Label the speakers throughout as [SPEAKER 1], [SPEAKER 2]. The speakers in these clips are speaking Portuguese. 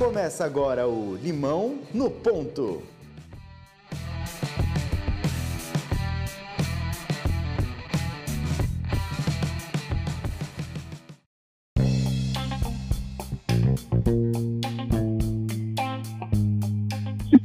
[SPEAKER 1] Começa agora o Limão no Ponto.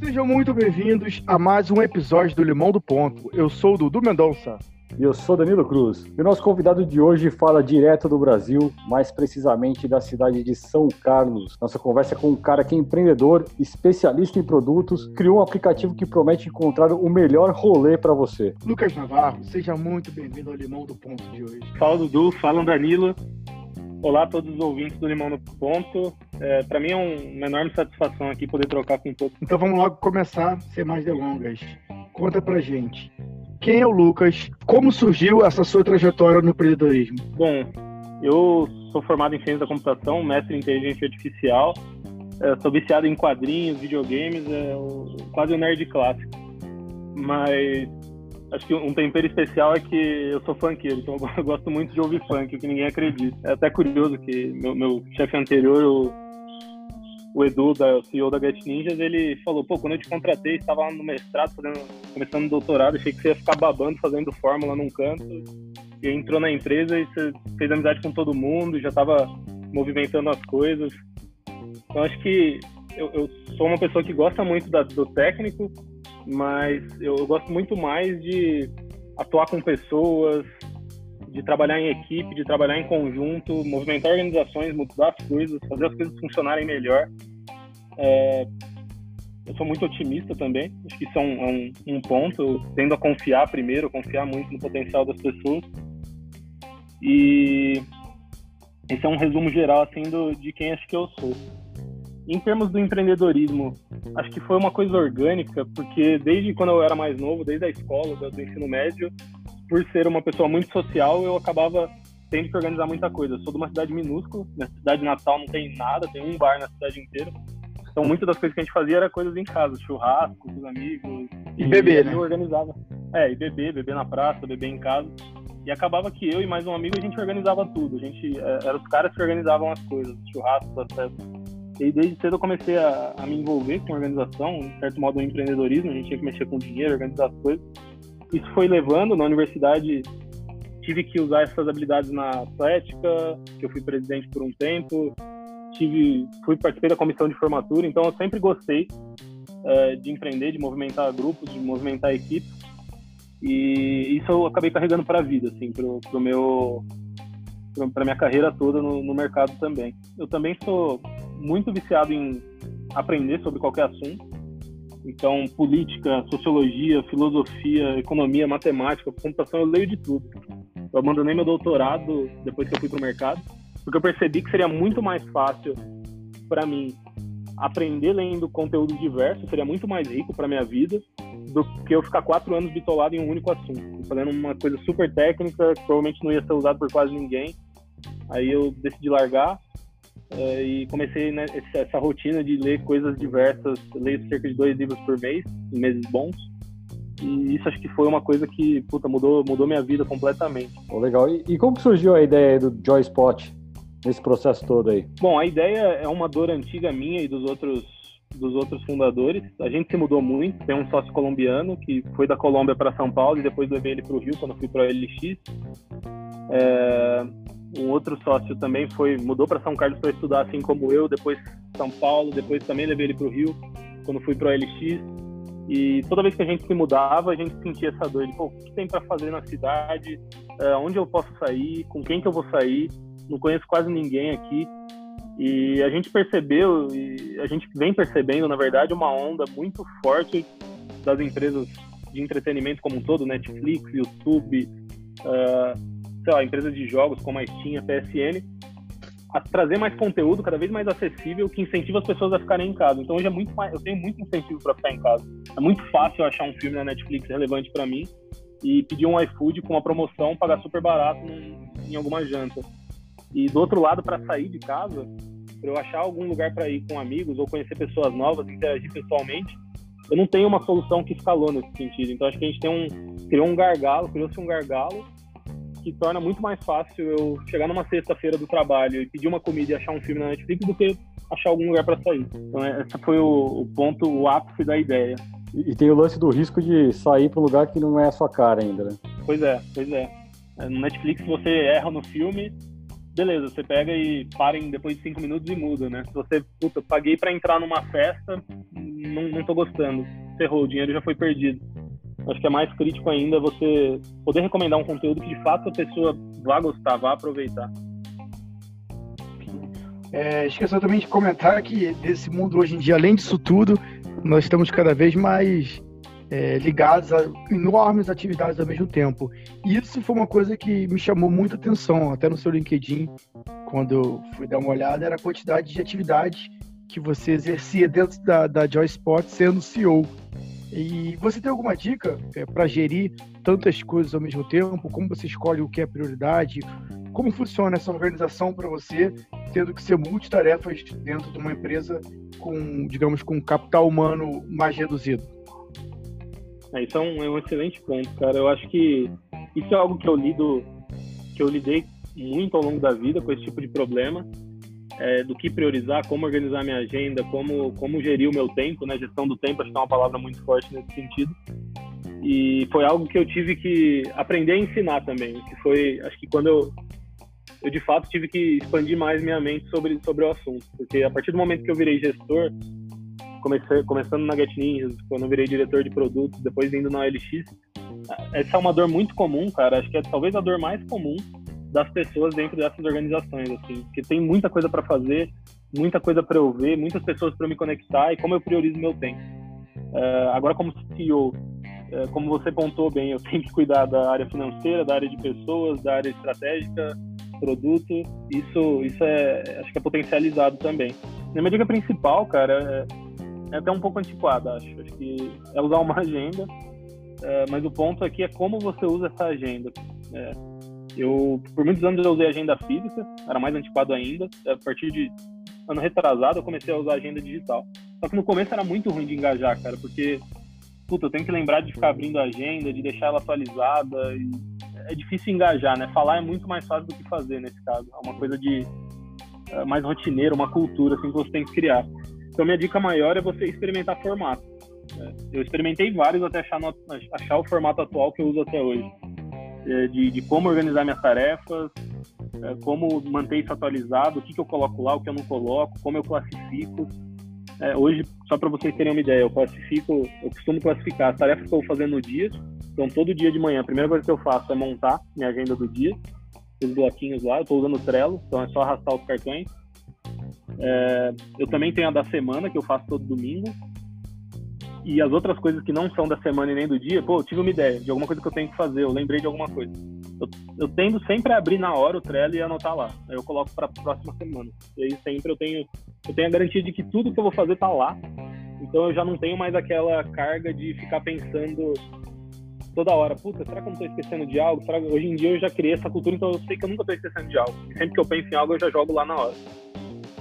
[SPEAKER 2] Sejam muito bem-vindos a mais um episódio do Limão do Ponto. Eu sou o Dudu Mendonça.
[SPEAKER 3] E eu sou Danilo Cruz. E o nosso convidado de hoje fala direto do Brasil, mais precisamente da cidade de São Carlos. Nossa conversa é com um cara que é empreendedor, especialista em produtos, criou um aplicativo que promete encontrar o melhor rolê para você.
[SPEAKER 2] Lucas Navarro, seja muito bem-vindo ao Limão do Ponto de hoje.
[SPEAKER 4] Fala Dudu, fala Danilo. Olá a todos os ouvintes do Limão no Ponto. É, para mim é um, uma enorme satisfação aqui poder trocar com todos.
[SPEAKER 2] Então vamos logo começar, sem mais delongas. Conta pra gente. Quem é o Lucas? Como surgiu essa sua trajetória no empreendedorismo?
[SPEAKER 4] Bom, eu sou formado em ciência da computação, mestre em inteligência artificial. É, sou viciado em quadrinhos, videogames, é, quase um nerd clássico. Mas acho que um tempero especial é que eu sou funkeiro, então eu gosto muito de ouvir funk, o que ninguém acredita. É até curioso que meu, meu chefe anterior, o, o Edu, da CEO da Get Ninjas, ele falou, pô, quando eu te contratei, estava lá no mestrado, fazendo, começando o doutorado, achei que você ia ficar babando, fazendo fórmula num canto, e entrou na empresa e você fez amizade com todo mundo, já estava movimentando as coisas. Então acho que eu, eu, sou uma pessoa que gosta muito da, do técnico, mas eu, eu gosto muito mais de atuar com pessoas, de trabalhar em equipe, de trabalhar em conjunto, movimentar organizações, mudar as coisas, fazer as coisas funcionarem melhor. É, eu sou muito otimista também, acho que isso é um, é um, um, ponto. Tendo a confiar primeiro, confiar muito no potencial das pessoas. E esse é um resumo geral assim do, de quem acho que eu sou. Em termos do empreendedorismo, acho que foi uma coisa orgânica, porque desde quando eu era mais novo, desde a escola, do, ensino médio, por ser uma pessoa muito social, eu acabava tendo que organizar muita coisa. Eu sou de uma cidade minúscula, minha cidade natal não tem nada, tem um bar na cidade inteira. Então, muitas das coisas que a gente fazia era coisas em casa, churrasco com os amigos.
[SPEAKER 2] E, e beber, né?
[SPEAKER 4] Eu organizava. É, e beber, beber na praça, beber em casa. E acabava que eu e mais um amigo, a gente organizava tudo. A gente, é, era os caras que organizavam as coisas, churrascos, as festas. E desde cedo eu comecei a, a, me envolver com organização, de certo modo, um empreendedorismo. A gente tinha que mexer com dinheiro, organizar as coisas. Isso foi levando, na universidade, tive que usar essas habilidades na atlética, que eu fui presidente por um tempo. Tive, fui participei da comissão de formatura, então eu sempre gostei é, de empreender, de movimentar grupos, de movimentar equipes. E isso eu acabei carregando para a vida, assim, pro, pro meu para minha carreira toda no, no mercado também. Eu também sou muito viciado em aprender sobre qualquer assunto. Então, política, sociologia, filosofia, economia, matemática, computação, eu leio de tudo. Eu abandonei meu doutorado depois que eu fui para o mercado, porque eu percebi que seria muito mais fácil para mim aprender lendo conteúdo diverso, seria muito mais rico para minha vida do que eu ficar quatro anos bitolado em um único assunto, fazendo uma coisa super técnica que provavelmente não ia ser usado por quase ninguém. Aí eu decidi largar é, e comecei né, essa rotina de ler coisas diversas. Eu leio cerca de dois livros por mês, em meses bons. E isso acho que foi uma coisa que puta, mudou, mudou minha vida completamente.
[SPEAKER 3] Oh, legal. E, e, como surgiu a ideia do Joy Spot nesse processo todo aí?
[SPEAKER 4] Bom, a ideia é uma dor antiga minha e dos outros dos outros fundadores. A gente se mudou muito. Tem um sócio colombiano que foi da Colômbia para São Paulo e depois levei ele para o Rio quando fui para o LX. É, um outro sócio também foi mudou para São Carlos para estudar assim como eu, depois São Paulo, depois também levei ele para o Rio quando fui para o LX. E toda vez que a gente se mudava, a gente sentia essa dor de, pô, o que tem para fazer na cidade? Uh, onde eu posso sair? Com quem que eu vou sair? Não conheço quase ninguém aqui. E a gente percebeu, e a gente vem percebendo, na verdade, uma onda muito forte das empresas de entretenimento como um todo, Netflix, YouTube, uh, sei lá, empresas de jogos como a Steam, a PSN, a trazer mais conteúdo cada vez mais acessível que incentiva as pessoas a ficarem em casa. Então hoje é muito mais, eu tenho muito incentivo para ficar em casa. É muito fácil achar um filme na Netflix relevante para mim e pedir um iFood com uma promoção, pagar super barato em, em alguma janta. E do outro lado, para sair de casa, para eu achar algum lugar para ir com amigos ou conhecer pessoas novas, interagir pessoalmente, eu não tenho uma solução que escalou nesse sentido. Então acho que a gente tem um criou um gargalo, criou-se um gargalo que torna muito mais fácil eu chegar numa sexta-feira do trabalho e pedir uma comida e achar um filme na Netflix do que achar algum lugar para sair. Então, é, esse foi o, o, ponto, o ápice da ideia.
[SPEAKER 3] E, e tem o lance do risco de sair para um lugar que não é a sua cara ainda, né?
[SPEAKER 4] Pois é, pois é. é no Netflix, você erra no filme, beleza, você pega e para em depois de cinco minutos e muda, né? Se você, puta, paguei para entrar numa festa, não, não tô gostando, ferrou, o dinheiro já foi perdido. Acho que é mais crítico ainda você poder recomendar um conteúdo que de fato a pessoa vá gostar, vá aproveitar.
[SPEAKER 2] É, esqueceu também de comentar que desse mundo hoje em dia, além disso tudo, nós estamos cada vez mais é, ligados a enormes atividades ao mesmo tempo. E isso foi uma coisa que me chamou muita atenção, até no seu LinkedIn, quando eu fui dar uma olhada, era a quantidade de atividades que você exercia dentro da, da Joy Sport sendo CEO. E você tem alguma dica é, para gerir tantas coisas ao mesmo tempo? Como você escolhe o que é prioridade? Como funciona essa organização para você, tendo que ser multitarefas dentro de uma empresa com, digamos, com capital humano mais reduzido?
[SPEAKER 4] É, isso um, é um excelente ponto, cara. Eu acho que isso é algo que eu lido, que eu lidei muito ao longo da vida com esse tipo de problema é, do que priorizar, como organizar minha agenda, como, como gerir o meu tempo, né? Gestão do tempo, acho que é uma palavra muito forte nesse sentido. E foi algo que eu tive que aprender a ensinar também, que foi, acho que quando eu, eu de fato tive que expandir mais minha mente sobre, sobre o assunto, porque a partir do momento que eu virei gestor, comecei, começando na Get Ninjas, quando eu virei diretor de produtos, depois indo na LX, essa é uma dor muito comum, cara, acho que é talvez a dor mais comum das pessoas dentro dessas organizações, assim, porque tem muita coisa para fazer, muita coisa para eu ver, muitas pessoas para me conectar e como eu priorizo meu tempo. Uh, agora, como CEO, uh, é, como você pontou bem, eu tenho que cuidar da área financeira, da área de pessoas, da área estratégica, produto. Isso, isso é, acho que é potencializado também. A minha dica principal, cara, é, é até um pouco antiquada, acho. Acho que é usar uma agenda, é, mas o ponto aqui é como você usa essa agenda. É, eu, por muitos anos, eu usei agenda física, era mais antiquado ainda. A partir de ano retrasado, eu comecei a usar agenda digital. Só que no começo era muito ruim de engajar, cara, porque, puta, eu tenho que lembrar de ficar abrindo a agenda, de deixar ela atualizada. É difícil engajar, né? Falar é muito mais fácil do que fazer nesse caso. É uma coisa de é, mais rotineira, uma cultura assim que você tem que criar. Então, minha dica maior é você experimentar formato. É, eu experimentei vários até achar, no, achar o formato atual que eu uso até hoje. É, de, de como organizar minhas tarefas, é, como manter isso atualizado, o que, que eu coloco lá, o que eu não coloco, como eu classifico. É, hoje, só para vocês terem uma ideia, eu classifico, eu costumo classificar as tarefas que eu vou fazer no dia. Então, todo dia de manhã, a primeira coisa que eu faço é montar minha agenda do dia, os bloquinhos lá. Eu estou usando o Trello, então é só arrastar os cartões. É, eu também tenho a da semana, que eu faço todo domingo e as outras coisas que não são da semana e nem do dia, pô, eu tive uma ideia de alguma coisa que eu tenho que fazer, eu lembrei de alguma coisa. Eu, eu tendo sempre a abrir na hora o Trello e anotar lá. Aí eu coloco para a próxima semana. E aí sempre eu tenho, eu tenho a garantia de que tudo que eu vou fazer tá lá. Então eu já não tenho mais aquela carga de ficar pensando toda hora, puta, será que eu não tô esquecendo de algo? Será. Hoje em dia eu já criei essa cultura, então eu sei que eu nunca tô esquecendo de algo. Sempre que eu penso em algo, eu já jogo lá na hora.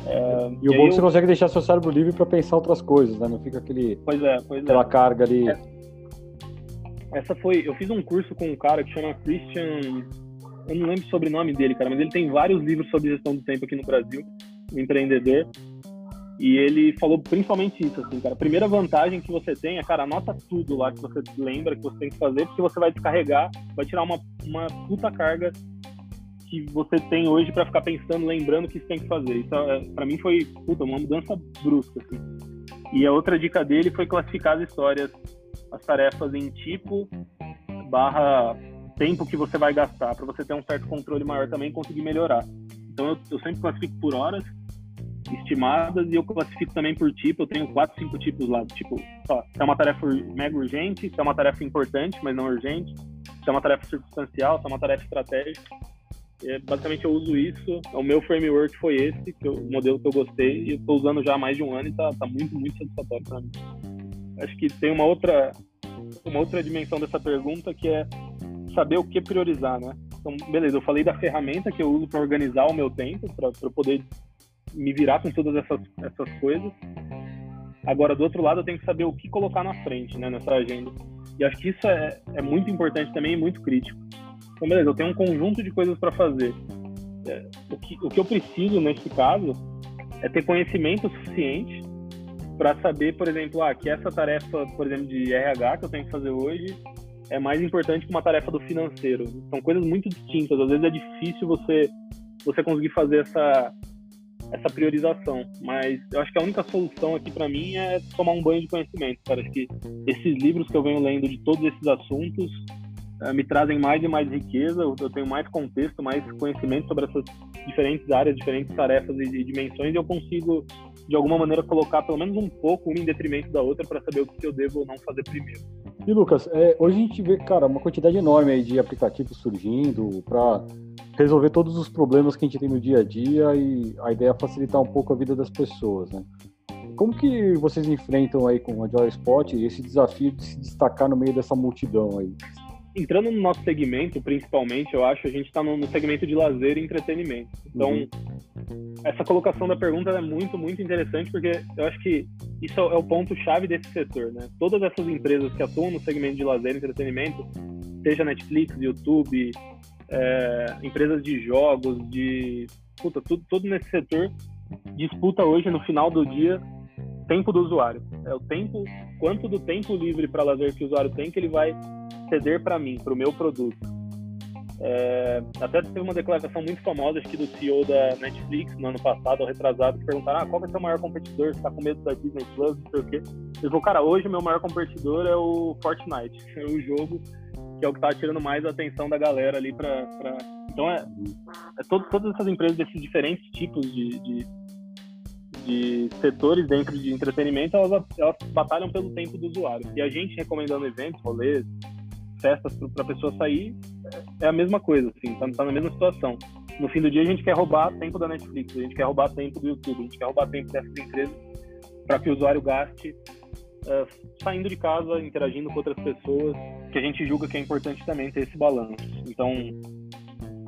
[SPEAKER 3] É, e, e o bom é que você consegue deixar seu cérebro livre para pensar outras coisas, né? Não fica aquele,
[SPEAKER 4] pois é, pois
[SPEAKER 3] aquela
[SPEAKER 4] é.
[SPEAKER 3] carga ali.
[SPEAKER 4] É. Essa foi. Eu fiz um curso com um cara que chama Christian. Eu não lembro o sobrenome dele, cara, mas ele tem vários livros sobre gestão do tempo aqui no Brasil, um empreendedor. E ele falou principalmente isso, assim, cara. A primeira vantagem que você tem é, cara, anota tudo lá que você lembra que você tem que fazer, porque você vai descarregar, vai tirar uma, uma puta carga que você tem hoje para ficar pensando, lembrando o que você tem que fazer. Isso, é, para mim, foi puta, uma mudança brusca. Assim. E a outra dica dele foi classificar as histórias, as tarefas em tipo barra tempo que você vai gastar, para você ter um certo controle maior também e conseguir melhorar. Então, eu, eu sempre classifico por horas estimadas e eu classifico também por tipo. Eu tenho quatro, cinco tipos lá. Tipo, ó, se é uma tarefa mega urgente, se é uma tarefa importante, mas não urgente, se é uma tarefa circunstancial, se é uma tarefa estratégica. É, basicamente eu uso isso. O meu framework foi esse, que eu, o modelo que eu gostei, e estou usando já há mais de um ano e está tá muito, muito satisfatório para mim. Acho que tem uma outra, uma outra dimensão dessa pergunta que é saber o que priorizar, né? Então, beleza, eu falei da ferramenta que eu uso para organizar o meu tempo, para poder me virar com todas essas, essas coisas. Agora, do outro lado, eu tenho que saber o que colocar na frente, né, nessa agenda. E acho que isso é, é muito importante também e muito crítico. Então, beleza, eu tenho um conjunto de coisas para fazer. É, o, que, o que eu preciso nesse caso é ter conhecimento suficiente para saber, por exemplo, ah, que essa tarefa, por exemplo, de RH que eu tenho que fazer hoje é mais importante que uma tarefa do financeiro. São coisas muito distintas. Às vezes é difícil você você conseguir fazer essa essa priorização. Mas eu acho que a única solução aqui para mim é tomar um banho de conhecimento. Cara, acho que esses livros que eu venho lendo de todos esses assuntos me trazem mais e mais riqueza. Eu tenho mais contexto, mais conhecimento sobre essas diferentes áreas, diferentes tarefas e, dimensões. E eu consigo de alguma maneira colocar pelo menos um pouco uma em detrimento da outra para saber o que eu devo ou não fazer primeiro.
[SPEAKER 3] E Lucas, é, hoje a gente vê, cara, uma quantidade enorme de aplicativos surgindo para resolver todos os problemas que a gente tem no dia a dia e a ideia é facilitar um pouco a vida das pessoas, né? Como que vocês enfrentam aí com o Agile Spot esse desafio de se destacar no meio dessa multidão aí?
[SPEAKER 4] Entrando no nosso segmento, principalmente, eu acho, a gente está no, no, segmento de lazer e entretenimento. Então, uhum. essa colocação da pergunta é muito, muito interessante, porque eu acho que isso é o ponto-chave desse setor, né? Todas essas empresas que atuam no segmento de lazer e entretenimento, seja Netflix, YouTube, é, empresas de jogos, de. Puta, tudo, tudo nesse setor disputa hoje, no final do dia, tempo do usuário. É o tempo, quanto do tempo livre para lazer que o usuário tem que ele vai ceder para mim, para o meu produto. É, até teve uma declaração muito famosa acho que do CEO da Netflix no ano passado, ou retrasado, que perguntaram ah, qual ser o maior competidor, você tá com medo da Disney Plus, não sei o quê. Ele falou, cara, hoje o meu maior competidor é o Fortnite, é o jogo que é o que tá tirando mais a atenção da galera ali para pra... Então é, é todo, todas essas empresas desses diferentes tipos de, de, de, setores dentro de entretenimento, elas, elas batalham pelo tempo do usuário. E a gente recomendando eventos, rolês, festas para a pessoa sair, é a mesma coisa, assim, tá, tá, na mesma situação. No fim do dia, a gente quer roubar tempo da Netflix, a gente quer roubar tempo do YouTube, a gente quer roubar tempo dessas empresas para que o usuário gaste uh, saindo de casa, interagindo com outras pessoas, que a gente julga que é importante também ter esse balanço. Então,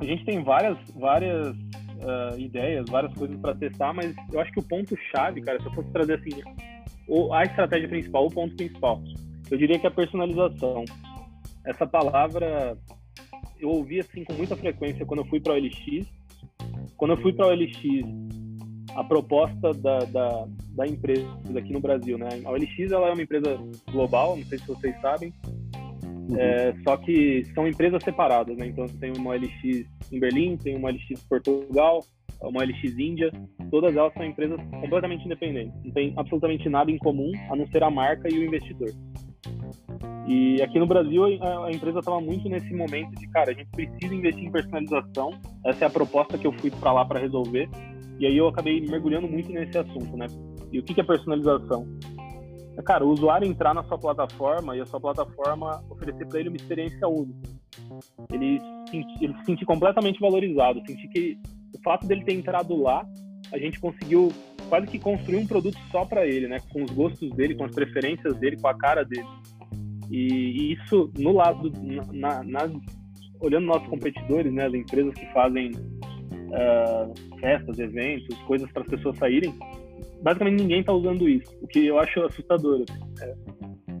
[SPEAKER 4] a gente tem várias, várias uh, ideias, várias coisas para testar, mas eu acho que o ponto-chave, cara, se eu fosse trazer assim, a estratégia principal, o ponto principal, eu diria que é a personalização essa palavra eu ouvi assim com muita frequência quando eu fui para o LX. Quando eu fui para o LX, a proposta da, da, da, empresa aqui no Brasil, né? A OLX ela é uma empresa global, não sei se vocês sabem, uhum. é, só que são empresas separadas, né? Então tem uma OLX em Berlim, tem uma OLX em Portugal, uma OLX Índia, todas elas são empresas completamente independentes, não tem absolutamente nada em comum a não ser a marca e o investidor. E aqui no Brasil a, empresa estava muito nesse momento de, cara, a gente precisa investir em personalização. Essa é a proposta que eu fui para lá para resolver. E aí eu acabei mergulhando muito nesse assunto, né? E o que, que é personalização? É, cara, o usuário entrar na sua plataforma e a sua plataforma oferecer para ele uma experiência única. Ele, ele se sentir completamente valorizado, sentir que o fato dele ter entrado lá, a gente conseguiu quase que construir um produto só para ele, né? Com os gostos dele, com as preferências dele, com a cara dele. E, isso, no lado, na, na, olhando nossos competidores, né, as empresas que fazem uh, festas, eventos, coisas para as pessoas saírem, basicamente ninguém está usando isso, o que eu acho assustador. É,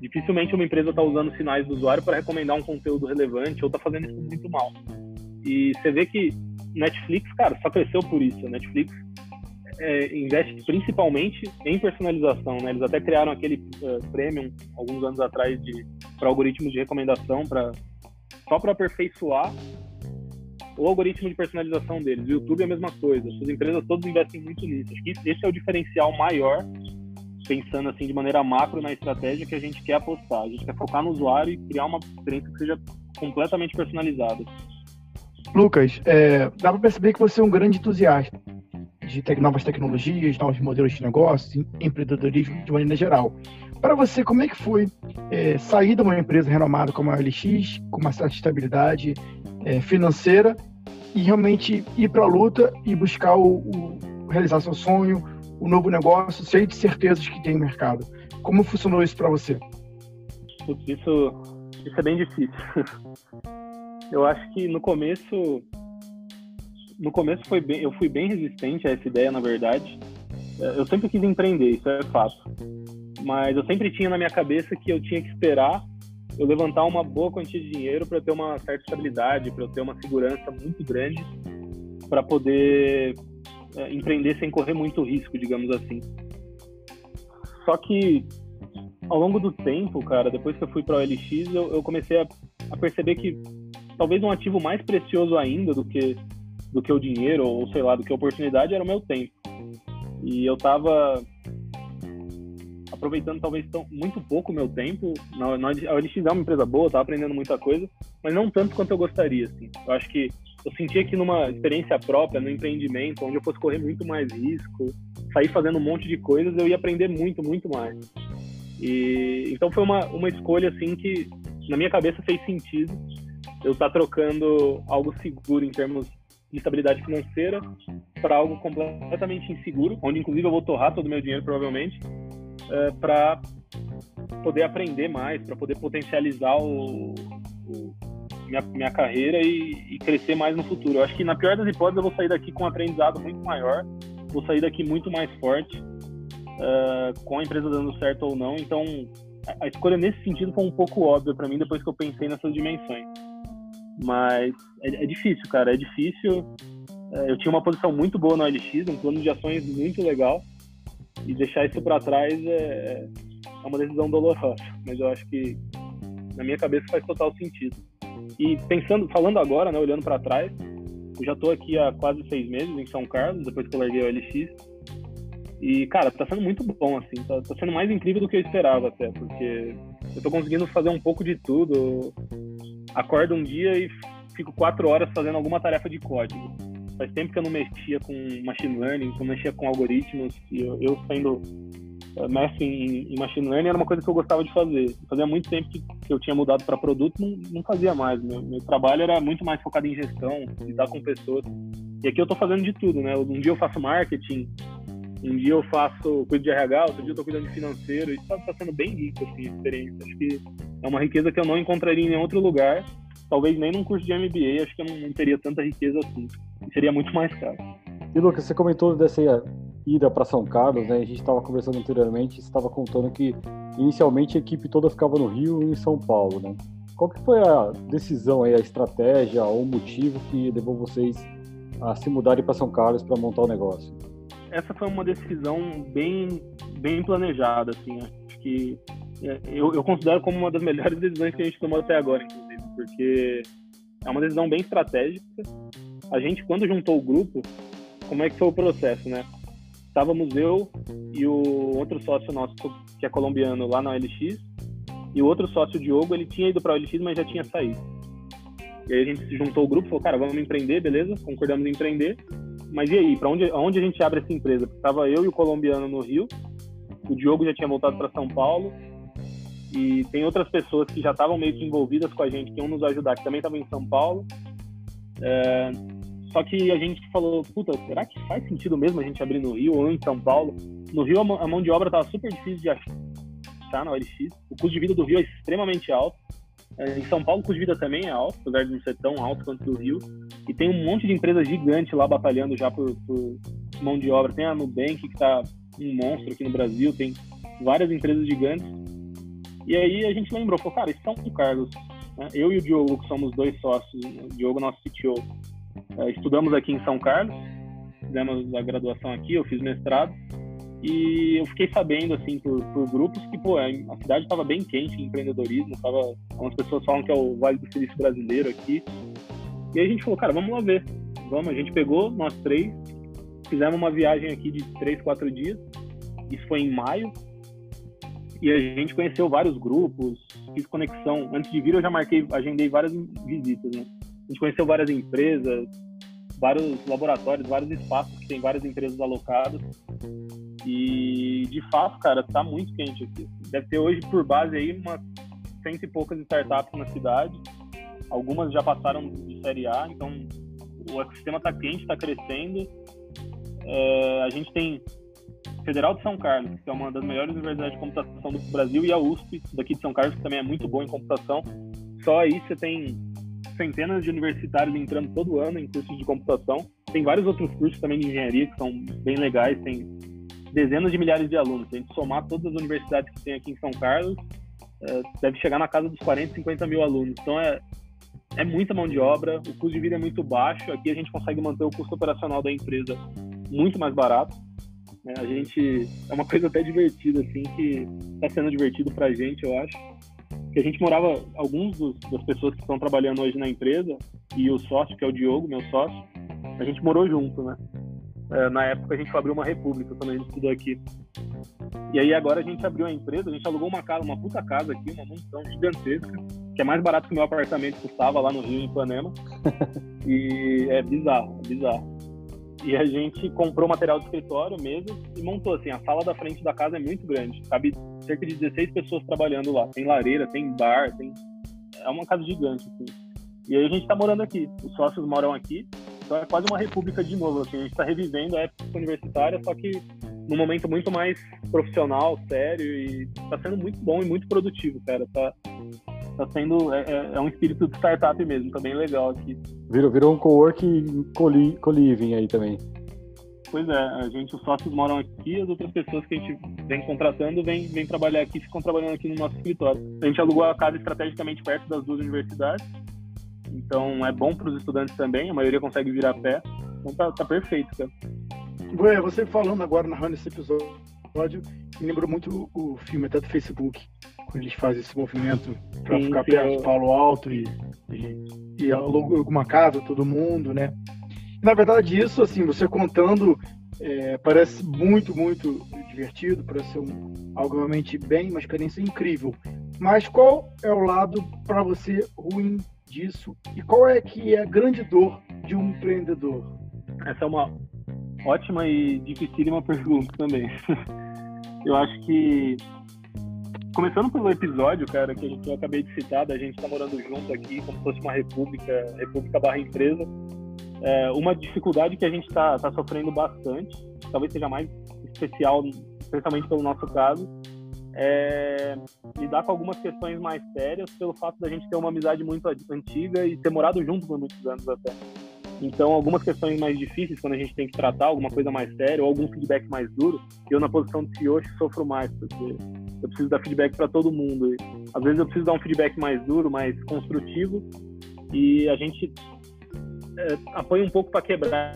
[SPEAKER 4] dificilmente uma empresa está usando sinais do usuário para recomendar um conteúdo relevante ou está fazendo isso muito mal. E você vê que Netflix, cara, só cresceu por isso. Netflix é, investe principalmente em personalização, né? Eles até criaram aquele uh, premium alguns anos atrás de para algoritmos de recomendação para só para aperfeiçoar o algoritmo de personalização deles. O YouTube é a mesma coisa. As empresas todas investem muito nisso. Acho que esse é o diferencial maior, pensando assim de maneira macro na estratégia que a gente quer apostar. A gente quer focar no usuário e criar uma experiência que seja completamente personalizada.
[SPEAKER 2] Lucas, é, dá para perceber que você é um grande entusiasta de te novas tecnologias, novos modelos de negócio, empreendedorismo de maneira geral. Para você, como é que foi é, sair de uma empresa renomada como a LX, com uma certa estabilidade é, financeira, e realmente ir para a luta e buscar o, o, realizar seu sonho, o novo negócio, cheio de certezas que tem no mercado? Como funcionou isso para você?
[SPEAKER 4] Isso, isso é bem difícil. Eu acho que no começo no começo foi bem, eu fui bem resistente a essa ideia, na verdade. Eu sempre quis empreender, isso é fato. Mas eu sempre tinha na minha cabeça que eu tinha que esperar eu levantar uma boa quantia de dinheiro para ter uma certa estabilidade, para eu ter uma segurança muito grande, para poder é, empreender sem correr muito risco, digamos assim. Só que ao longo do tempo, cara, depois que eu fui para o OLX, eu, eu comecei a, a, perceber que talvez um ativo mais precioso ainda do que do que o dinheiro ou sei lá, do que a oportunidade era o meu tempo. E eu tava aproveitando talvez tão, muito pouco o meu tempo. Na, na, a OLX é uma empresa boa, tava aprendendo muita coisa, mas não tanto quanto eu gostaria, assim. Eu acho que eu sentia que numa experiência própria, no empreendimento, onde eu fosse correr muito mais risco, sair fazendo um monte de coisas, eu ia aprender muito, muito mais. E então foi uma, uma escolha assim que na minha cabeça fez sentido. Eu estar tá trocando algo seguro em termos de estabilidade financeira para algo completamente inseguro, onde inclusive eu vou torrar todo o meu dinheiro provavelmente, é, para poder aprender mais, para poder potencializar o, o minha, minha carreira e, e, crescer mais no futuro. Eu acho que na pior das hipóteses eu vou sair daqui com um aprendizado muito maior, vou sair daqui muito mais forte uh, com a empresa dando certo ou não. Então, a, a escolha nesse sentido foi um pouco óbvia para mim depois que eu pensei nessas dimensões. Mas é, é difícil, cara, é difícil. Uh, eu tinha uma posição muito boa no LX, um plano de ações muito legal, e deixar isso para trás é, é uma decisão dolorosa. Mas eu acho que na minha cabeça faz total sentido. E pensando, falando agora, né, olhando para trás, eu já estou aqui há quase seis meses em São Carlos, depois que eu larguei o LX. E, cara, tá sendo muito bom, assim. Tá, tá, sendo mais incrível do que eu esperava até, porque eu tô conseguindo fazer um pouco de tudo. Acordo um dia e fico quatro horas fazendo alguma tarefa de código. Faz tempo que eu não mexia com machine learning, que eu mexia com algoritmos, e eu, eu sendo eh, mestre em, em, machine learning era uma coisa que eu gostava de fazer. Fazia muito tempo que, eu tinha mudado para produto, não, não fazia mais. Meu, meu trabalho era muito mais focado em gestão, lidar com pessoas. E aqui eu tô fazendo de tudo, né? Um dia eu faço marketing, um dia eu faço, cuido de RH, outro dia eu tô cuidando de financeiro. Isso tá, tá sendo bem rico, assim, a experiência. Acho que é uma riqueza que eu não encontraria em nenhum outro lugar. Talvez nem num curso de MBA, acho que eu não, não teria tanta riqueza assim. Seria muito mais caro.
[SPEAKER 3] E Lucas, você comentou dessa ida para São Carlos, né? A gente estava conversando anteriormente, estava contando que inicialmente a equipe toda ficava no Rio e em São Paulo, né? Qual que foi a decisão aí, a estratégia ou o motivo que levou vocês a se mudarem para São Carlos para montar o negócio?
[SPEAKER 4] essa foi uma decisão bem, bem planejada, assim. Acho que é, eu, eu considero como uma das melhores decisões que a gente tomou até agora, inclusive, porque é uma decisão bem estratégica. A gente, quando juntou o grupo, como é que foi o processo, né? Estávamos eu e o outro sócio nosso, que é colombiano, lá na OLX, e o outro sócio, o Diogo, ele tinha ido para a OLX, mas já tinha saído. E aí a gente se juntou o grupo, falou, cara, vamos empreender, beleza? Concordamos em empreender mas e aí, para onde, onde a gente abre essa empresa? Tava eu e o colombiano no Rio, o Diogo já tinha voltado para São Paulo, e tem outras pessoas que já estavam meio que envolvidas com a gente, que iam nos ajudar, que também estavam em São Paulo. É, só que a gente falou, puta, será que faz sentido mesmo a gente abrir no Rio ou em São Paulo? No Rio a mão de obra estava super difícil de achar na OLX, o custo de vida do Rio é extremamente alto, é, em São Paulo o custo de vida também é alto, apesar de não ser tão alto quanto do Rio. E tem um monte de empresas gigantes lá batalhando já por, por mão de obra. Tem a Nubank, que está um monstro aqui no Brasil, tem várias empresas gigantes. E aí a gente lembrou, falou, cara, isso São Carlos. Né? Eu e o Diogo, que somos dois sócios, o Diogo, nosso CTO, é, estudamos aqui em São Carlos, fizemos a graduação aqui, eu fiz mestrado. E eu fiquei sabendo, assim, por, por grupos que, pô, a cidade estava bem quente em empreendedorismo, tava, algumas pessoas falam que é o Vale do Silício brasileiro aqui. E aí a gente falou, cara, vamos lá ver. Vamos, a gente pegou, nós três, fizemos uma viagem aqui de três, quatro dias. Isso foi em maio. E a gente conheceu vários grupos, fiz conexão. Antes de vir, eu já marquei, agendei várias visitas, né? A gente conheceu várias empresas, vários laboratórios, vários espaços que tem várias empresas alocadas. E de fato, cara, tá muito quente aqui. Deve ter hoje por base aí umas cento e poucas startups na cidade. Algumas já passaram de série A, então o ecossistema tá quente, tá crescendo. É, a gente tem Federal de São Carlos, que é uma das melhores universidades de computação do Brasil, e a USP, daqui de São Carlos, que também é muito boa em computação. Só aí você tem centenas de universitários entrando todo ano em cursos de computação. Tem vários outros cursos também de engenharia que são bem legais, tem dezenas de milhares de alunos. Se a gente somar todas as universidades que tem aqui em São Carlos, é, deve chegar na casa dos 40, 50 mil alunos. Então é, é muita mão de obra, o custo de vida é muito baixo. Aqui a gente consegue manter o custo operacional da empresa muito mais barato. Né? A gente é uma coisa até divertida assim que está sendo divertido para a gente, eu acho. Que a gente morava alguns dos, das pessoas que estão trabalhando hoje na empresa e o sócio que é o Diogo, meu sócio, a gente morou junto, né? É, na época a gente abriu uma república quando a gente estudou aqui. E aí agora a gente abriu a empresa, a gente alugou uma casa, uma puta casa aqui, uma mansão gigantesca, que é mais barato que o meu apartamento custava lá no Rio, em Ipanema. e é bizarro, é bizarro. E a gente comprou material de escritório mesmo e montou assim, a sala da frente da casa é muito grande, cabe cerca de 16 pessoas trabalhando lá. Tem lareira, tem bar, tem é uma casa gigante assim. E aí a gente tá morando aqui, os sócios moram aqui então é quase uma república de novo. Assim, a gente está revivendo a época universitária, só que num momento muito mais profissional, sério, e está sendo muito bom e muito produtivo, cara. Tá, tá sendo. É, é, é um espírito de startup mesmo, tá bem legal aqui.
[SPEAKER 3] Virou, virou um co-work co-living aí também.
[SPEAKER 4] Pois é, a gente, os sócios moram aqui, as outras pessoas que a gente vem contratando vêm vem trabalhar aqui, ficam trabalhando aqui no nosso escritório. A gente alugou a casa estrategicamente perto das duas universidades, então é bom para os estudantes também, a maioria consegue vir a pé. Então tá, tá perfeito, cara.
[SPEAKER 2] Ué, você falando agora, narrando esse episódio, me lembrou muito o filme até do Facebook, quando eles fazem esse movimento para ficar perto do Paulo Alto e, e, e alguma casa, todo mundo, né? Na verdade, isso, assim, você contando, é, parece muito, muito divertido, parece ser um, algo realmente bem, uma experiência incrível. Mas qual é o lado para você ruim disso e qual é que é a grande dor de um empreendedor?
[SPEAKER 4] Essa é uma ótima e dificílima pergunta também. Eu acho que começando pelo episódio, cara, que, eu acabei de citar, da gente tá morando junto aqui, como se fosse uma república, república barra empresa, é uma dificuldade que a gente está tá sofrendo bastante, talvez seja mais especial, especialmente pelo nosso caso, é, lidar com algumas questões mais sérias pelo fato da gente ter uma amizade muito antiga e ter morado junto por muitos anos até. Então, algumas questões mais difíceis, quando a gente tem que tratar alguma coisa mais séria ou algum feedback mais duro, eu, na posição de CEO, sofro mais, porque eu preciso dar feedback para todo mundo. E, às vezes, eu preciso dar um feedback mais duro, mais construtivo, e a gente é, apoia um pouco para quebrar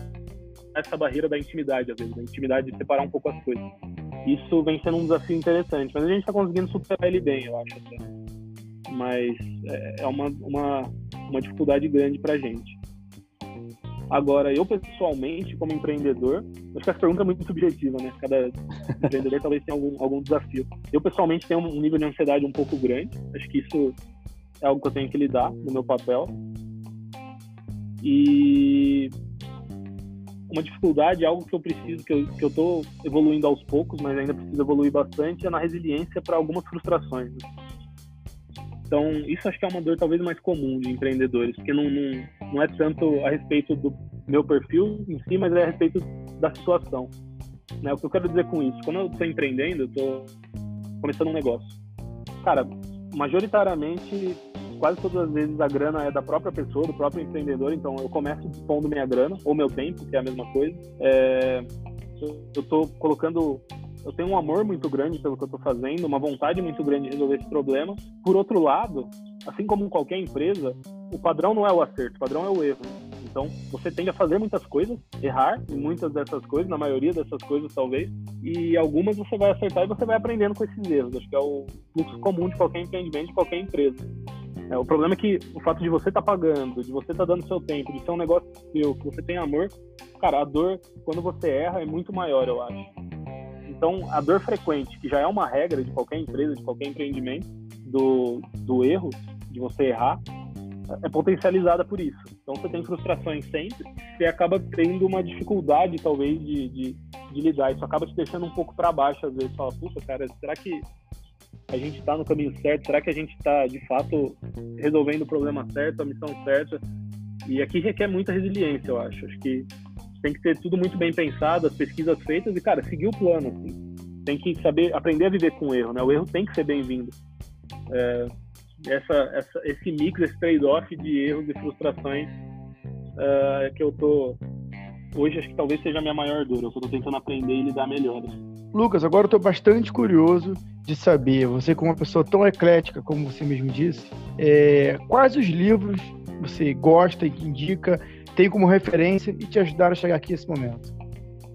[SPEAKER 4] essa barreira da intimidade, às vezes, da intimidade de separar um pouco as coisas. Isso vem sendo um desafio interessante, mas a gente está conseguindo superar ele bem, eu acho. Até. Mas é, é uma, uma, uma dificuldade grande para a gente. Agora, eu pessoalmente, como empreendedor, acho que essa pergunta é muito subjetiva, né? Cada empreendedor talvez tenha algum, algum desafio. Eu pessoalmente tenho um nível de ansiedade um pouco grande. Acho que isso é algo que eu tenho que lidar no meu papel. E uma dificuldade, algo que eu preciso, que eu, que eu tô evoluindo aos poucos, mas ainda preciso evoluir bastante, é na resiliência para algumas frustrações. Né? Então, isso acho que é uma dor talvez mais comum de empreendedores, porque não, não, não é tanto a respeito do meu perfil em si, mas é a respeito da situação. Né? O que eu quero dizer com isso? Quando eu estou empreendendo, eu estou começando um negócio. Cara, majoritariamente quase todas as vezes a grana é da própria pessoa, do próprio empreendedor, então eu começo pondo minha grana, ou meu tempo, que é a mesma coisa. É, eu estou colocando. Eu tenho um amor muito grande pelo que eu estou fazendo, uma vontade muito grande de resolver esse problema. Por outro lado, assim como qualquer empresa, o padrão não é o acerto, o padrão é o erro. Então, você tende a fazer muitas coisas, errar em muitas dessas coisas, na maioria dessas coisas, talvez, e algumas você vai acertar e você vai aprendendo com esses erros. Acho que é o fluxo comum de qualquer empreendimento, de qualquer empresa. É, o problema é que o fato de você estar tá pagando, de você estar tá dando seu tempo, de ser um negócio seu, que você tem amor, cara, a dor, quando você erra, é muito maior, eu acho. Então, a dor frequente, que já é uma regra de qualquer empresa, de qualquer empreendimento, do, do erro, de você errar, é potencializada por isso. Então, você tem frustrações sempre, você acaba tendo uma dificuldade, talvez, de, de, de lidar. Isso acaba te deixando um pouco para baixo, às vezes. Fala, puxa, cara, será que a gente está no caminho certo? Será que a gente está, de fato, resolvendo o problema certo, a missão certa? E aqui requer muita resiliência, eu acho. Acho que tem que ter tudo muito bem pensado, as pesquisas feitas e, cara, seguir o plano. Assim. Tem que saber, aprender a viver com o erro, né? O erro tem que ser bem-vindo. É, essa, essa, esse mix, esse trade-off de erros e frustrações é, que eu tô hoje acho que talvez seja a minha maior dor. Eu estou tentando aprender e lidar melhor.
[SPEAKER 2] Lucas, agora eu estou bastante curioso de saber, você como uma pessoa tão eclética, como você mesmo disse, é, quais os livros você gosta e que indica, tem como referência e te ajudaram a chegar aqui nesse momento?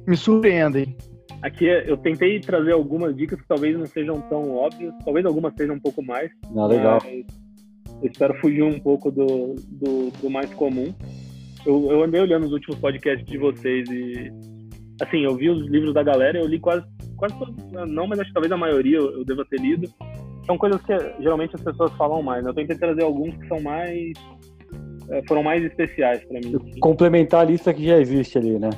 [SPEAKER 2] me surpreendem.
[SPEAKER 4] Aqui eu tentei trazer algumas dicas que talvez não sejam tão óbvias, talvez algumas sejam um pouco mais.
[SPEAKER 3] Ah, legal.
[SPEAKER 4] Eu espero fugir um pouco do, do, do mais comum. Eu, eu, andei olhando os últimos podcasts de vocês e, assim, eu vi os livros da galera, eu li quase, quase todos, não, mas acho que talvez a maioria eu, eu deva ter lido. São coisas que geralmente as pessoas falam mais. Né? Eu tentei trazer alguns que são mais, foram mais especiais para mim.
[SPEAKER 3] Complementar a lista que já existe ali, né?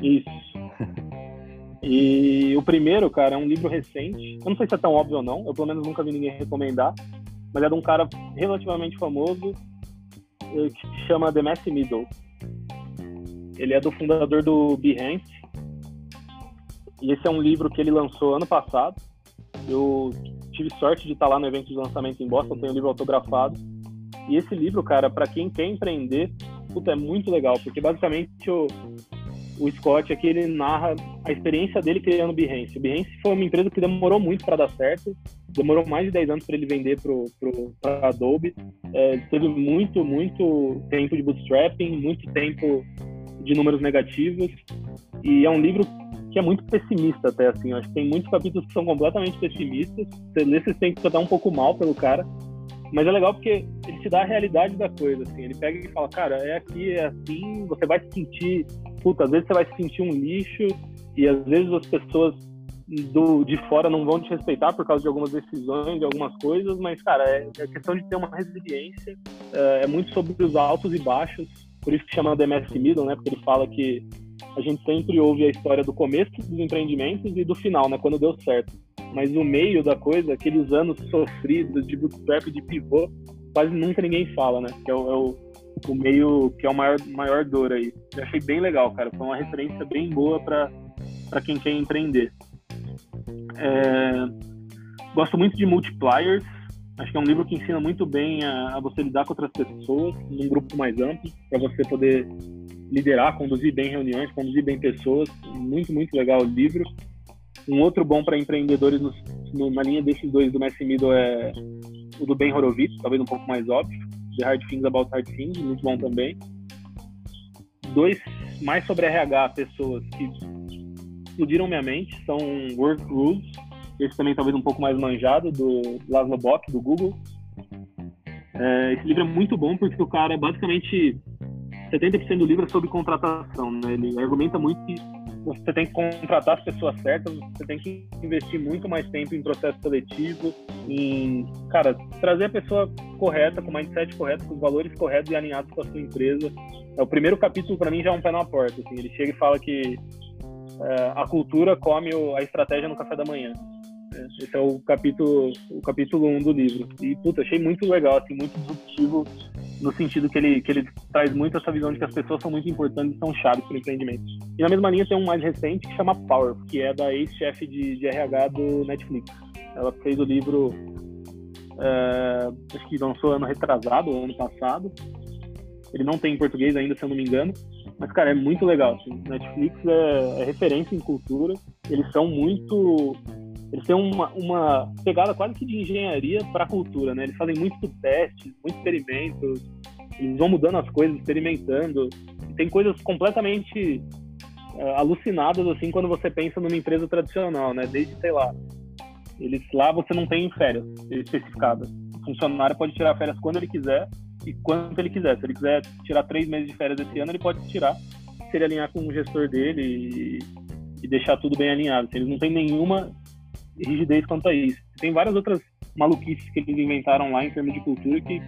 [SPEAKER 4] Isso. E o primeiro, cara, é um livro recente. Eu não sei se é tão óbvio ou não. Eu, pelo menos, nunca vi ninguém recomendar. Mas é de um cara relativamente famoso eh, que se chama The Messi Middle. Ele é do fundador do Behance. E esse é um livro que ele lançou ano passado. Eu tive sorte de estar lá no evento de lançamento em Boston. Tenho o livro autografado. E esse livro, cara, para quem quer empreender, puta, é muito legal. Porque basicamente o, o Scott aqui ele narra a experiência dele criando o Behance. O Behance foi uma empresa que demorou muito para dar certo, demorou mais de 10 anos para ele vender para a Adobe. É, teve muito, muito tempo de bootstrapping, muito tempo de números negativos. E é um livro que é muito pessimista até, assim. Eu acho que tem muitos capítulos que são completamente pessimistas. Você tem que dar um pouco mal pelo cara. Mas é legal porque ele te dá a realidade da coisa, assim. Ele pega e fala, cara, é aqui, é assim, você vai se sentir puta, às vezes você vai se sentir um lixo e às vezes as pessoas do, de fora não vão te respeitar por causa de algumas decisões, de algumas coisas, mas, cara, é, é questão de ter uma resiliência, é, é, muito sobre os altos e baixos, por isso que chama The Messi Middle, né, porque ele fala que a gente sempre ouve a história do começo dos empreendimentos e do final, né, quando deu certo. Mas o meio da coisa, aqueles anos sofridos de bootstrap, de pivô, quase nunca ninguém fala, né, que é o, é o o meio que é o maior, maior dor aí. Eu achei bem legal, cara. Foi uma referência bem boa para quem quer empreender. É, gosto muito de Multipliers. Acho que é um livro que ensina muito bem a, a você lidar com outras pessoas num grupo mais amplo, para você poder liderar, conduzir bem reuniões, conduzir bem pessoas. Muito, muito legal o livro. Um outro bom para empreendedores no, no, na linha desses dois do Messi Middle é o do Ben Horowitz, talvez um pouco mais óbvio. The Hard Things About Hard Things, muito bom também. Dois mais sobre RH, pessoas que explodiram minha mente, são Work Rules, esse também talvez um pouco mais manjado, do Laszlo Bock, do Google. É, esse livro é muito bom porque o cara, basicamente, 70% do livro é sobre contratação, né? Ele argumenta muito que você tem que contratar as pessoas certas, você tem que investir muito mais tempo em processo seletivo, em, cara, trazer a pessoa correta, com o mindset correto, com os valores corretos e alinhados com a sua empresa. É, o primeiro capítulo, para mim, já é um pé na porta. Assim, ele chega e fala que é, a cultura come a estratégia no café da manhã. Esse é o capítulo, o capítulo 1 um do livro. E, puta, achei muito legal, assim, muito disruptivo no sentido que ele, que ele traz muito essa visão de que as pessoas são muito importantes e são chaves para o empreendimento. E na mesma linha tem um mais recente que chama Power, que é da ex-chefe de, de, RH do Netflix. Ela fez o livro, é, acho que lançou ano retrasado, ano passado. Ele não tem em português ainda, se eu não me engano. Mas, cara, é muito legal. Assim. Netflix é, é referência em cultura. Eles são muito eles têm uma, uma pegada quase que de engenharia para a cultura, né? Eles fazem muitos testes, muitos experimentos, eles vão mudando as coisas, experimentando. Tem coisas completamente uh, alucinadas, assim, quando você pensa numa empresa tradicional, né? Desde, sei lá, eles lá você não tem férias especificadas. O funcionário pode tirar férias quando ele quiser e quanto ele quiser. Se ele quiser tirar três meses de férias esse ano, ele pode tirar se ele alinhar com o gestor dele e, e deixar tudo bem alinhado. Eles não têm nenhuma rigidez quanto a isso. Tem várias outras maluquices que eles inventaram lá em termos de cultura que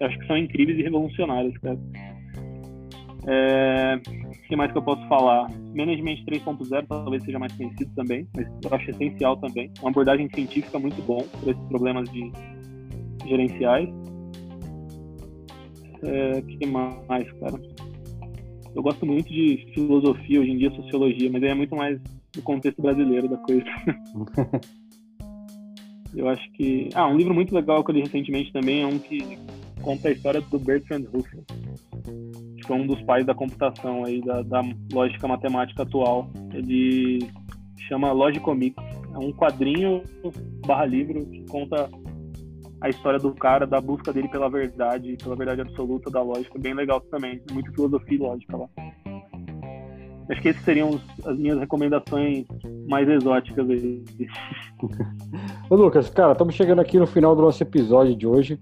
[SPEAKER 4] eu acho que são incríveis e revolucionárias, cara. É... O que mais que eu posso falar? Management 3.0 talvez seja mais conhecido também, mas eu acho essencial também. Uma abordagem científica muito bom para esses problemas de gerenciais. O é... que mais, cara? Eu gosto muito de filosofia, hoje em dia sociologia, mas aí é muito mais no contexto brasileiro da coisa. eu acho que. Ah, um livro muito legal que eu li recentemente também é um que conta a história do Bertrand Russell, que foi um dos pais da computação aí, da, da lógica matemática atual. Ele chama Logicomics. É um quadrinho barra livro que conta a história do cara, da busca dele pela verdade, pela verdade absoluta da lógica. Bem legal também. Muito filosofia e lógica lá. Acho que esses seriam as minhas recomendações mais exóticas aí.
[SPEAKER 3] Ô Lucas, cara, estamos chegando aqui no final do nosso episódio de hoje.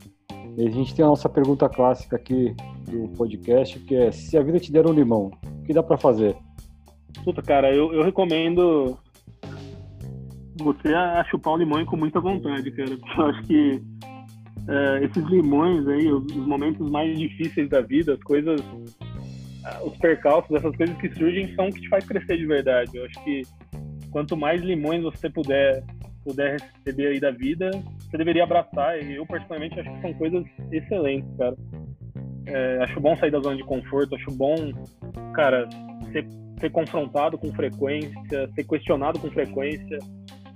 [SPEAKER 3] E a gente tem a nossa pergunta clássica aqui do podcast, que é se a vida te der um limão, o que dá para fazer?
[SPEAKER 4] Puta, cara, eu, eu recomendo você a, chupar um limão com muita vontade, cara. Eu acho que é, esses limões aí, os, momentos mais difíceis da vida, as coisas, os percalços, essas coisas que surgem são o que te faz crescer de verdade. Eu acho que quanto mais limões você puder puder receber aí da vida, você deveria abraçar. E eu, particularmente, acho que são coisas excelentes, cara. É, acho bom sair da zona de conforto, acho bom, cara, ser, ser confrontado com frequência, ser questionado com frequência.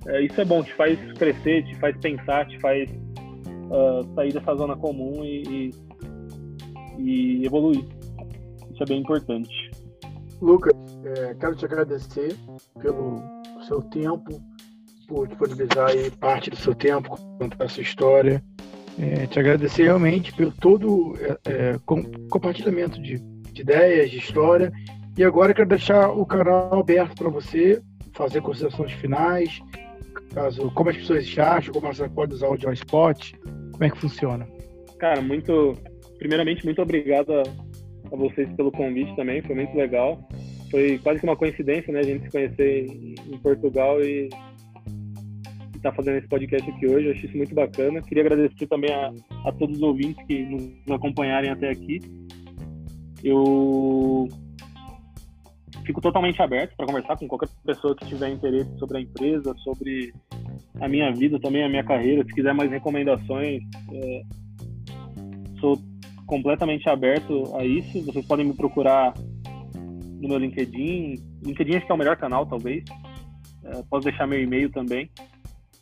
[SPEAKER 4] É, isso é bom, te faz crescer, te faz pensar, te faz uh, sair dessa zona comum e, e, e, evoluir. Isso é bem importante.
[SPEAKER 2] Lucas, é, quero te agradecer pelo seu tempo, por disponibilizar aí parte do seu tempo, contar a sua história. É, te agradecer realmente pelo todo é, é, com, compartilhamento de, de, ideias, de história. E agora quero deixar o canal aberto para você fazer considerações finais, caso como as pessoas te acham, como você pode usar o Joyspot, como é que funciona.
[SPEAKER 4] Cara, muito. Primeiramente, muito obrigado a, a vocês pelo convite também, foi muito legal. Foi quase que uma coincidência, né, a gente se conhecer em, Portugal e estar tá fazendo esse podcast aqui hoje. Eu acho isso muito bacana. Queria agradecer também a, a todos os ouvintes que nos acompanharem até aqui. Eu fico totalmente aberto para conversar com qualquer pessoa que tiver interesse sobre a empresa, sobre a minha vida, também a minha carreira. Se quiser mais recomendações, é, sou completamente aberto a isso. Vocês podem me procurar no meu LinkedIn. LinkedIn acho que é o melhor canal, talvez. É, posso deixar meu e-mail também.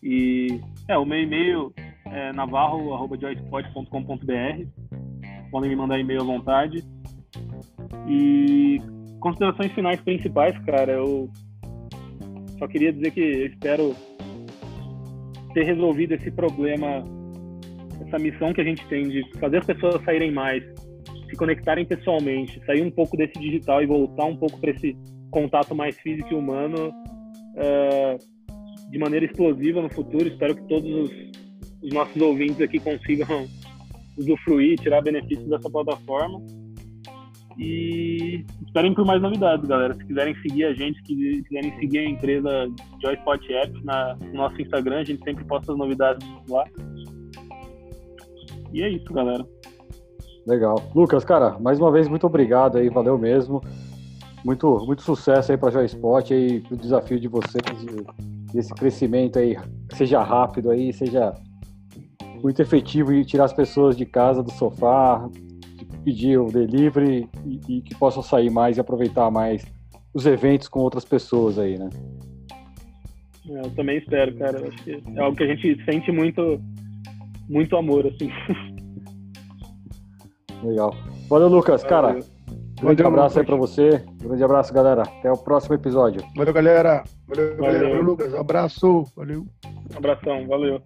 [SPEAKER 4] E é, o meu e-mail é navarro.joyspot.com.br. Podem me mandar e-mail à vontade. E considerações finais principais, cara, eu só queria dizer que eu espero ter resolvido esse problema, essa missão que a gente tem de fazer as pessoas saírem mais, se conectarem pessoalmente, sair um pouco desse digital e voltar um pouco para esse contato mais físico e humano. Uh, de maneira explosiva no futuro. Espero que todos os, os nossos ouvintes aqui consigam usufruir, tirar benefícios dessa plataforma. E esperem por mais novidades, galera. Se quiserem seguir a gente, se quiserem seguir a empresa Joyspot Apps na, no nosso Instagram, a gente sempre posta as novidades lá. E é isso, galera.
[SPEAKER 3] Legal. Lucas, cara, mais uma vez, muito obrigado aí, valeu mesmo. Muito, muito sucesso aí para Joyspot e o desafio de vocês esse crescimento aí seja rápido aí, seja muito efetivo e tirar as pessoas de casa, do sofá, pedir o delivery e, e, que possam sair mais e aproveitar mais os eventos com outras pessoas aí, né?
[SPEAKER 4] É, eu também espero, cara. Acho que é algo que a gente sente muito, muito amor, assim.
[SPEAKER 3] Legal. Valeu, Lucas, cara. Grande Valeu, abraço aí pra você. Grande abraço, galera. Até o próximo episódio.
[SPEAKER 2] Valeu, galera. Valeu, valeu. galera. Valeu, Lucas. Abraço. Valeu.
[SPEAKER 4] Abração. Valeu.